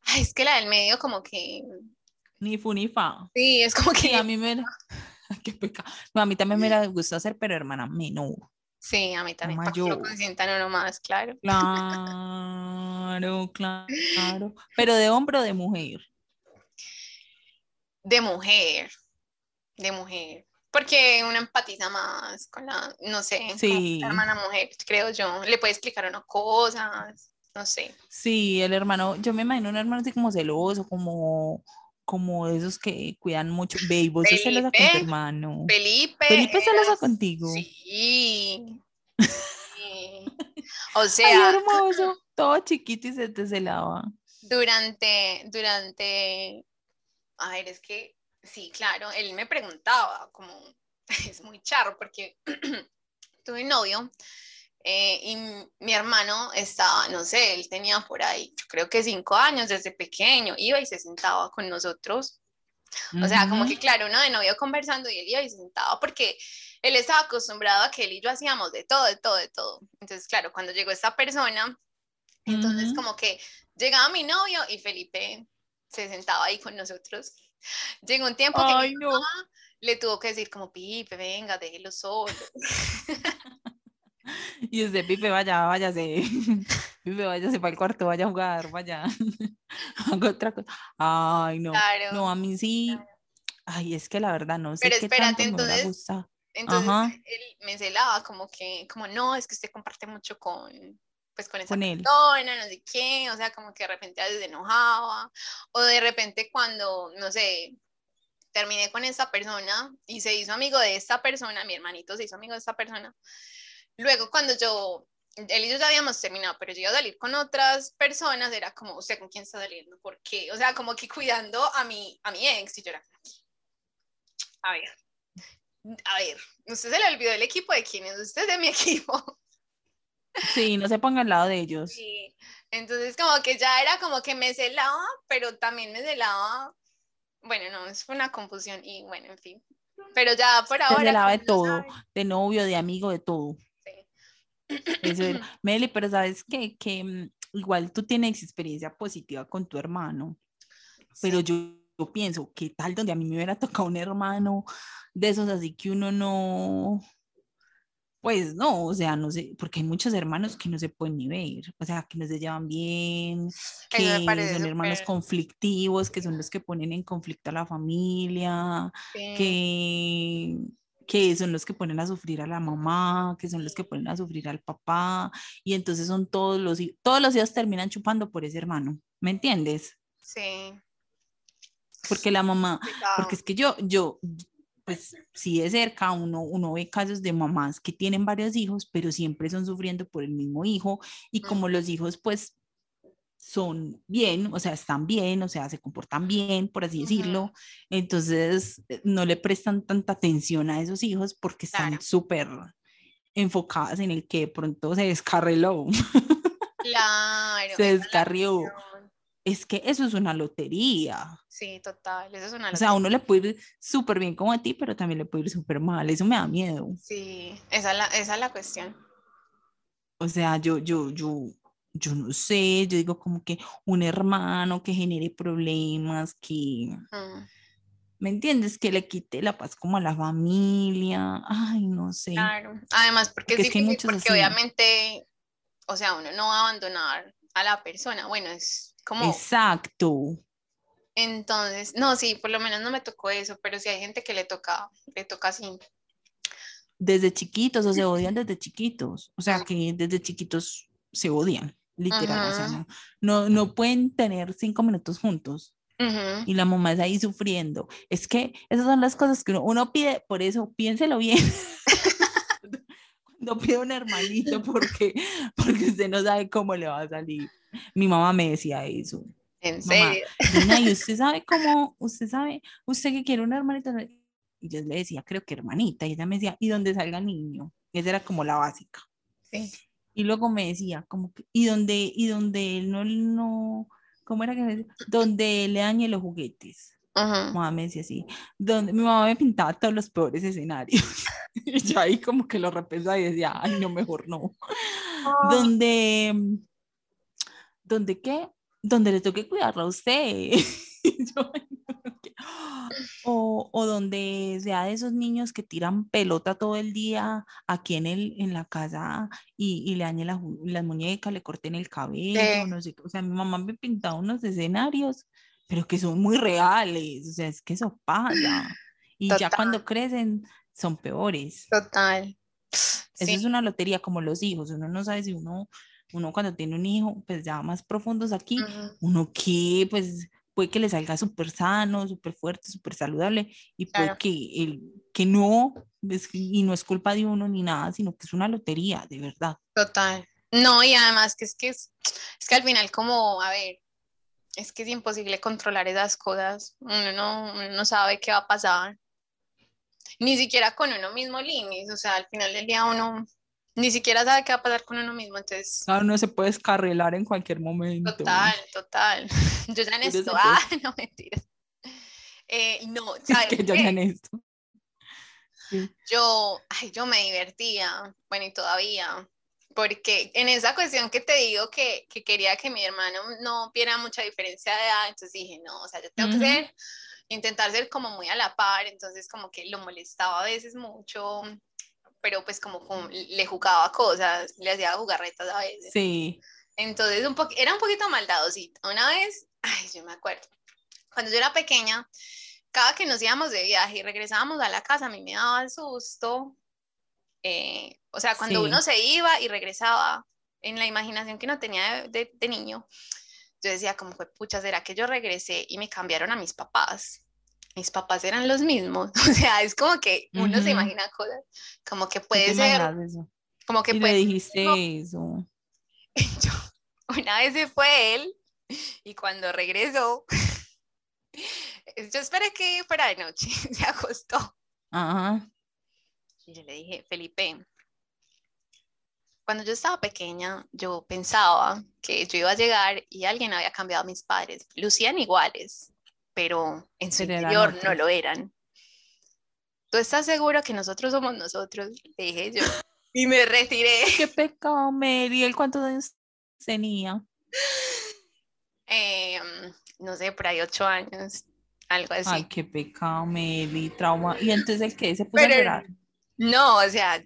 Ay, es que la del medio como que, ni fu ni fa. sí, es como Sí, que, a mí me... Qué pecado. No, a mí también me hubiera gustado ser, pero hermana menor. Sí, a mí también, para que lo consientan uno más, claro. Claro, claro. Pero de hombre o de mujer. De mujer, de mujer. Porque uno empatiza más con la, no sé, Sí. la hermana mujer, creo yo. Le puede explicar unas cosas, no sé. Sí, el hermano, yo me imagino un hermano así como celoso, como, como esos que cuidan mucho. Ve, y vos sos celosa con tu Felipe, hermano. Felipe. Felipe era- celoso contigo. Sí. sí. O Ay, sea, hermoso, todo chiquito y se te celaba. durante, durante, a ver, es que, sí, claro, él me preguntaba, como, es muy charro, porque tuve novio eh, y mi hermano estaba, no sé, él tenía por ahí, yo creo que cinco años desde pequeño, iba y se sentaba con nosotros. O sea, como que claro, uno de novio conversando y él iba y se sentaba porque él estaba acostumbrado a que él y yo hacíamos de todo, de todo, de todo. Entonces, claro, cuando llegó esta persona, entonces Ujú. como que llegaba mi novio y Felipe se sentaba ahí con nosotros. Llegó un tiempo que mi Ay, no. le tuvo que decir como, Pipe, venga, déjelo solo. Y usted, Pipe, vaya, váyase. Pipe, váyase para el cuarto, vaya a jugar, vaya. Haga otra cosa. Ay, no. Claro. No, a mí sí. Ay, es que la verdad no sé Pero qué espérate, tanto me hubiera entonces-. Entonces Ajá. él me celaba como que, como no, es que usted comparte mucho con, pues con esa Con persona, no sé qué, o sea, como que de repente a veces se enojaba, o de repente cuando, no sé, terminé con esta persona y se hizo amigo de esta persona, mi hermanito se hizo amigo de esta persona, luego cuando yo, él y yo ya habíamos terminado, pero yo iba a salir con otras personas, era como, ¿usted con quién está saliendo? ¿Por qué? O sea, como que cuidando a mi, a mi ex, y yo era a ver, a ver, usted se le olvidó el equipo de quién es, usted es de mi equipo. Sí, no se ponga al lado de ellos. Sí. Entonces como que ya era como que me celaba, pero también me celaba. Bueno, no, es una confusión y bueno, en fin. Pero ya por ahora. Se celaba de todo, sabe- de novio, de amigo, de todo. Eso. Meli, pero sabes qué? que mm, igual tú tienes experiencia positiva con tu hermano, pero Sí. yo, yo pienso, ¿qué tal donde a mí me hubiera tocado un hermano de esos así que uno no, pues no, o sea, no sé, porque hay muchos hermanos que no se pueden ni ver, o sea, que no se llevan bien, que son hermanos conflictivos, que son los que ponen en conflicto a la familia, Sí. que, que son los que ponen a sufrir a la mamá, que son los que ponen a sufrir al papá, y entonces son todos los, hi- todos los hijos terminan chupando por ese hermano, ¿me entiendes? Sí. Porque la mamá, porque es que yo, yo, pues sí de cerca uno, uno ve casos de mamás que tienen varios hijos, pero siempre son sufriendo por el mismo hijo, y como los hijos pues son bien, o sea, están bien, o sea, se comportan bien, por así decirlo, entonces eh, no le prestan tanta atención a esos hijos porque están Claro. súper enfocadas en el que pronto se descarriló, Claro. se descarrió. Es que eso es una lotería. Sí, total. Eso es una O sea, a lotería. uno le puede ir súper bien como a ti, pero también le puede ir súper mal. Eso me da miedo. Sí, esa es la, esa es la cuestión. O sea, yo, yo, yo, yo no sé, yo digo como que un hermano que genere problemas, que, Mm, ¿me entiendes? Que le quite la paz como a la familia. Ay, no sé. Claro. Además, porque, Porque es es que hay difícil, porque así. obviamente, o sea, uno no va a abandonar a la persona. Bueno, es como, Exacto. entonces, no, sí, por lo menos no me tocó eso, pero sí hay gente que le toca, le toca así. Desde chiquitos, o se odian desde chiquitos. O sea, que desde chiquitos se odian, literal. O sea, no, no, no pueden tener cinco minutos juntos. Y la mamá es ahí sufriendo. Es que esas son las cosas que uno, uno pide, por eso piénselo bien. Cuando pide un hermanito, porque, porque usted no sabe cómo le va a salir. Mi mamá me decía eso. En Mamá, serio. Lina, ¿y usted sabe cómo? ¿Usted sabe? ¿Usted que quiere una hermanita? Y yo le decía, creo que hermanita. Y ella me decía, ¿y dónde salga niño? Esa era como la básica. Sí. Y luego me decía, como que, ¿y donde, y donde él no, no, ¿cómo era que me decía? Donde le dañe los juguetes. Ujú. mamá me decía así, donde mi mamá me pintaba todos los peores escenarios. y yo ahí como que lo repensaba y decía, ay, no, mejor no. Donde, mm, ¿donde qué? Donde le toque cuidarlo a usted. Y yo. O, o donde sea de esos niños que tiran pelota todo el día aquí en, el, en la casa y, y le dañen las, las muñecas, le corten el cabello, Sí. no sé. O sea, mi mamá me pintaba unos escenarios, pero que son muy reales. O sea, es que eso pasa. Y ya Total. cuando crecen son peores. Total. Eso Sí. es una lotería como los hijos. Uno no sabe si uno, uno cuando tiene un hijo, pues ya más profundos aquí, Ujú. uno que pues puede que le salga súper sano, súper fuerte, súper saludable y puede Claro. que, el, que no, es y no es culpa de uno ni nada, sino que es una lotería, de verdad. Total. No, y además que es que es, es que al final como, a ver, es que es imposible controlar esas cosas. Uno no, uno no sabe qué va a pasar. Ni siquiera con uno mismo, Linis. O sea, al final del día uno ni siquiera sabe qué va a pasar con uno mismo. Entonces, Cada uno se puede descarrilar en cualquier momento. total, total. Yo ya en esto, ah, no mentiras. Eh, no, Es ¿sabes que yo ya en esto. Sí. yo, ay, yo me divertía, bueno, y todavía, porque en esa cuestión que te digo que, que quería que mi hermano no viera mucha diferencia de edad, entonces dije, no, o sea, yo tengo Ujú. que ser, intentar ser como muy a la par, entonces como que lo molestaba a veces mucho, pero pues como, como le jugaba cosas, le hacía jugarretas a veces. Sí. Entonces un era un poquito maldadosito. Una vez, ay, yo me acuerdo, cuando yo era pequeña, cada que nos íbamos de viaje y regresábamos a la casa, a mí me daba el susto. eh, o sea, cuando Sí. uno se iba y regresaba, en la imaginación que uno tenía de, de- de niño, yo decía como fue, pucha, ¿será que yo regresé y me cambiaron a mis papás? Mis papás eran los mismos. O sea, es como que uno se Ujú. imagina cosas, como que ¿Tú te puede ser, eso? como que puede dijiste no. eso. yo, una vez se fue él y cuando regresó, yo esperé que fuera de noche, se acostó. Ajá. Y yo le dije, Felipe, cuando yo estaba pequeña, yo pensaba que yo iba a llegar y alguien había cambiado a mis padres. Lucían iguales, pero en su interior no lo eran. ¿Tú estás seguro que nosotros somos nosotros? Le dije yo. Y me retiré. Qué pecado, Mary. cuántos años tenía? Em, no sé, por ahí ocho años, algo así. Ay, qué pecado, Mary, trauma. ¿Y entonces el que se puso a llorar? No, o sea,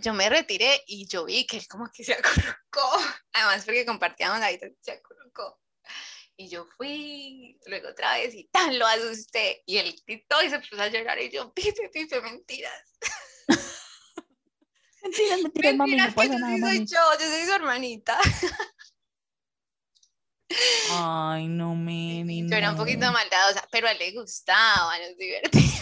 yo me retiré y yo vi que él como que se acurrucó, además porque compartíamos ahí, se acurrucó. Y yo fui, luego otra vez y tan lo asusté. Y él gritó y se puso a llorar y yo, pipe, pipe, mentiras. mentiras, mentiras, mami, no pasa nada, soy yo, yo soy su hermanita. Ay, no, me Yo era un poquito maldadosa, pero a él le gustaba, nos divertíamos.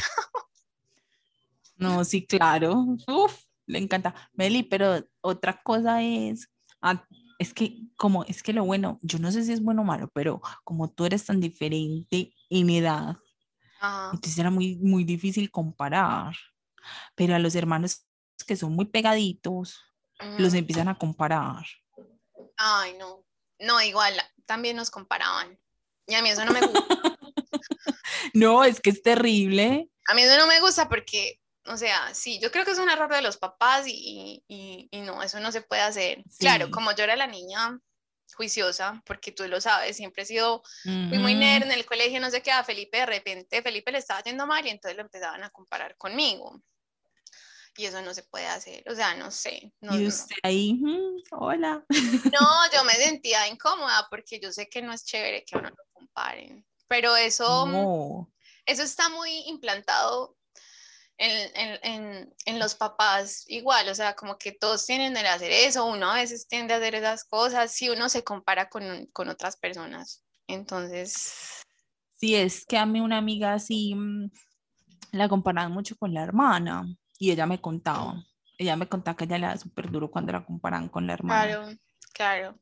No, sí, claro. Uf, le encanta. Meli, pero otra cosa es, ah, es que como, es que lo bueno, yo no sé si es bueno o malo, pero como tú eres tan diferente en edad, entonces era muy, muy difícil comparar. Pero a los hermanos que son muy pegaditos, los empiezan a comparar. Ay, no. No, igual, también nos comparaban. Y a mí eso no me gusta. no, es que es terrible. A mí eso no me gusta porque o sea, sí, yo creo que es un error de los papás y, y, y no, eso no se puede hacer. Claro, como yo era la niña juiciosa, porque tú lo sabes, siempre he sido muy nerd en el colegio, no sé qué, a Felipe de repente, Felipe le estaba haciendo mal y entonces lo empezaban a comparar conmigo. Y eso no se puede hacer, o sea, no sé. y usted ahí, hola. No, yo me sentía incómoda porque yo sé que no es chévere que uno lo comparen, pero eso, eso está muy implantado en, en, en, los papás igual, o sea, como que todos tienen el hacer eso, uno a veces tiende a hacer esas cosas si uno se compara con, con otras personas. Entonces... Sí, es que a mí una amiga así mm, la comparaban mucho con la hermana y ella me contaba, ella me contaba que ella le da súper duro cuando la comparan con la hermana. Claro, claro.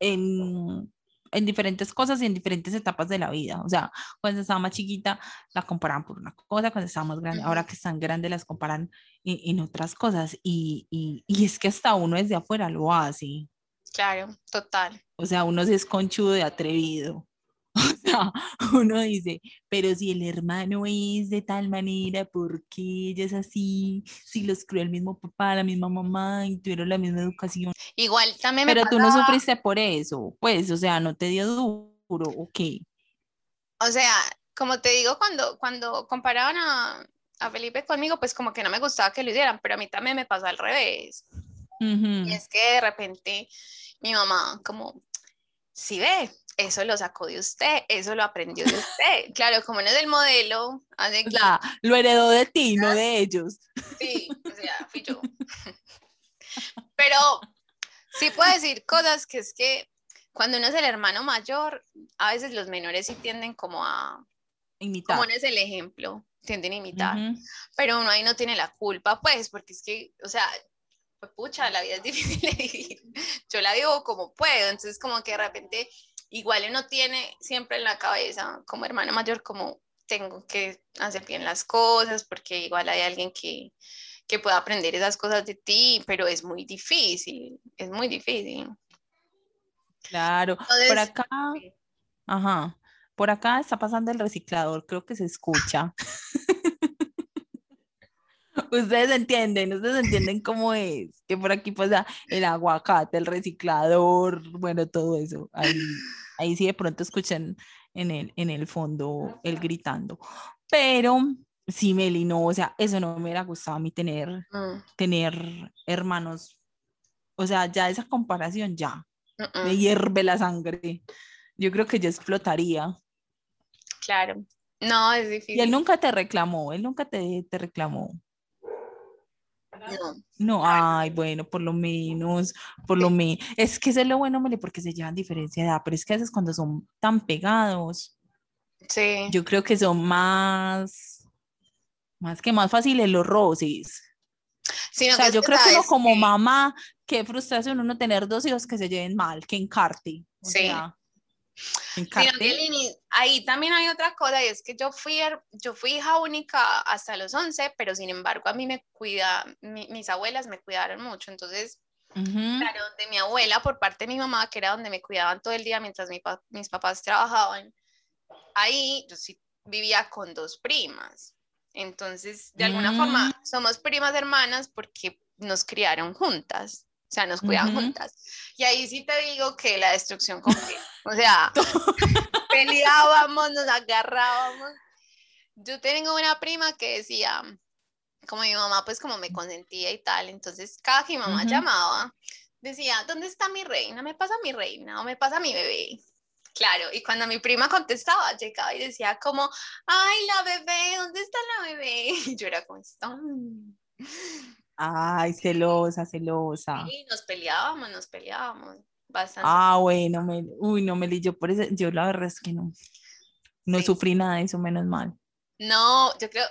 En, en diferentes cosas y en diferentes etapas de la vida. O sea, cuando estaba más chiquita la comparaban por una cosa, cuando estaba más grande, ahora que están grandes las comparan en, otras cosas. Y, y, y, es que hasta uno desde afuera lo hace. Claro, total. O sea, uno se es conchudo de atrevido. O sea, uno dice, pero si el hermano es de tal manera, ¿por qué ella es así? Si los crió el mismo papá, la misma mamá y tuvieron la misma educación. Igual también me Pero tú no sufriste por eso, pues, o sea, no te dio duro, ¿o qué? O sea, como te digo, cuando, cuando comparaban a, a Felipe conmigo, pues como que no me gustaba que lo hicieran, pero a mí también me pasó al revés. Y es que de repente mi mamá, como, si ve, eso lo sacó de usted, eso lo aprendió de usted. Claro, como no es el modelo. O sea, lo heredó de ti, no de ellos. Sí, o sea, fui yo. Pero sí puedo decir cosas que es que cuando uno es el hermano mayor, a veces los menores sí tienden como a... Imitar. Como no es el ejemplo, tienden a imitar. Pero uno ahí no tiene la culpa, pues, porque es que, o sea, pues pucha, la vida es difícil de vivir. Yo la vivo como puedo, entonces como que de repente igual uno tiene siempre en la cabeza como hermano mayor como tengo que hacer bien las cosas porque igual hay alguien que, que pueda aprender esas cosas de ti, pero es muy difícil, es muy difícil. Claro, por acá, ajá, por acá está pasando el reciclador, creo que se escucha. ustedes entienden, ustedes entienden cómo es, que por aquí pasa el aguacate, el reciclador, bueno, todo eso. Ahí, ahí sí de pronto escuchan en el, en el fondo él gritando. Pero sí, Meli, no, o sea, eso no me hubiera gustado a mí tener, mm. tener hermanos. O sea, ya esa comparación ya me hierve la sangre. Yo creo que ya explotaría. Claro. No, es difícil. Y él nunca te reclamó, él nunca te, te reclamó. No. ay, bueno, por lo menos, por lo menos. Es que eso es lo bueno, Mele, porque se llevan diferencia de edad, pero es que a veces cuando son tan pegados, sí. yo creo que son más, más que más fáciles los roces. o sea, yo creo que uno como mamá, qué frustración uno tener dos hijos que se lleven mal, que encarte. sí. Ahí también hay otra cosa y es que yo fui, yo fui hija única hasta los 11, pero sin embargo a mí me cuida, mis abuelas me cuidaron mucho, entonces, claro, de mi abuela por parte de mi mamá, que era donde me cuidaban todo el día mientras mis papás trabajaban, ahí yo sí vivía con dos primas. Entonces, de alguna forma, mm. somos primas hermanas porque nos criaron juntas. O sea, nos cuidan juntas. Y ahí sí te digo que la destrucción completa. O sea, peleábamos, nos agarrábamos. Yo tengo una prima que decía, como mi mamá, pues como me consentía y tal, entonces cada que mi mamá llamaba, decía, ¿dónde está mi reina? ¿Me pasa mi reina o me pasa mi bebé? Claro, y cuando mi prima contestaba, llegaba y decía como, ay, la bebé, ¿dónde está la bebé? Y yo era como, Ay, celosa, celosa. Sí, nos peleábamos, nos peleábamos bastante. Ah, bueno, me, uy, no, me yo por eso, yo la verdad es que no, no sufrí nada de eso, menos mal. No, yo creo,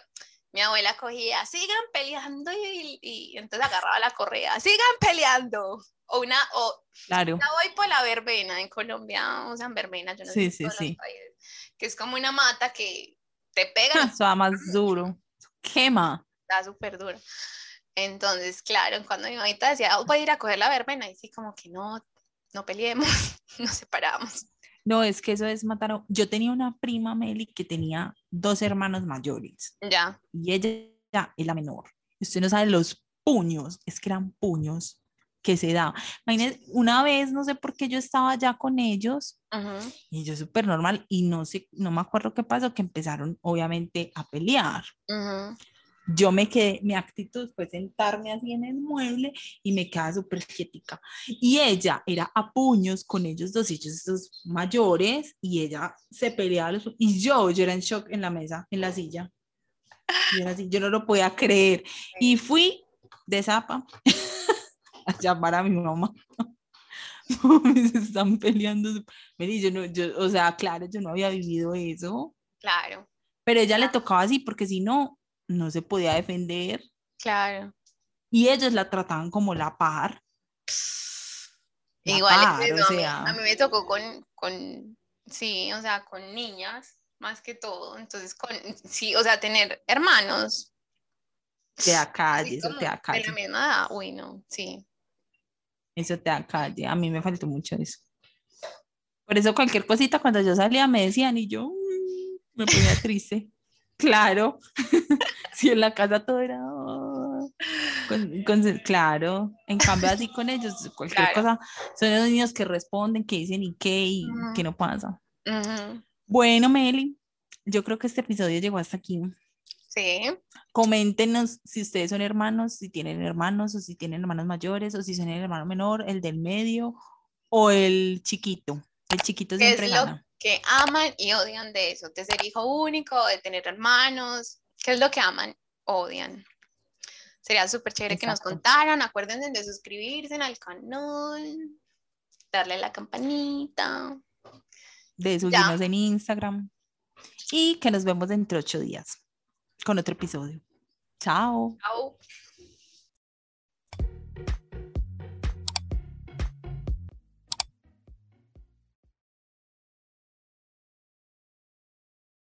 mi abuela cogía, sigan peleando y, y, entonces agarraba la correa, sigan peleando. O una, o claro. voy por la verbena, en Colombia usan verbena, yo no sí, sé sí, sí. que es como una mata que te pega. Eso va más duro, quema. Está súper duro. Entonces, claro, cuando mi mamita decía, oh, voy a ir a coger la verbena, y sí, como que no, no peleemos, nos separamos. No, es que eso es matar. Yo tenía una prima, Meli, que tenía dos hermanos mayores. Ya. Y ella es la menor. Usted no sabe los puños, es que eran puños que se da. Imagínense, una vez, no sé por qué yo estaba ya con ellos y yo súper normal y no sé, no me acuerdo qué pasó, que empezaron obviamente a pelear. Yo me quedé, mi actitud fue sentarme así en el mueble y me quedaba súper quiética. Y ella era a puños con ellos dos, ellos estos mayores, y ella se peleaba. Los, y yo, yo era en shock en la mesa, en la silla. Yo, así, yo no lo podía creer. Y fui de zapa a llamar a mi mamá. se están peleando. Yo no, yo, o sea, claro, yo no había vivido eso. Claro. Pero ella le tocaba así, porque si no, no se podía defender. Claro. Y ellos la trataban como la par. Igual, a, mí, me tocó con, con, sí, o sea, con niñas, más que todo. Entonces, con, sí, o sea, tener hermanos. Te da calle, eso te da calle. De la misma edad, uy, no, sí. Eso te da calle. A mí me faltó mucho eso. Por eso cualquier cosita cuando yo salía me decían y yo mm, me ponía triste. Claro. si en la casa todo era... Oh, claro, en cambio así con ellos, cualquier cosa, son los niños que responden, que dicen y qué y qué no pasa. Bueno, Meli, yo creo que este episodio llegó hasta aquí. Sí. Coméntenos si ustedes son hermanos, si tienen hermanos o si tienen hermanos mayores o si son el hermano menor, el del medio o el chiquito. El chiquito siempre gana. Que aman y odian de eso, de ser hijo único, de tener hermanos, ¿Qué es lo que aman? Odian. Sería súper chévere que nos contaran. Acuérdense de suscribirse al canal, darle a la campanita. De subirnos en Instagram. Y que nos vemos dentro de ocho días con otro episodio. Chao. Chao.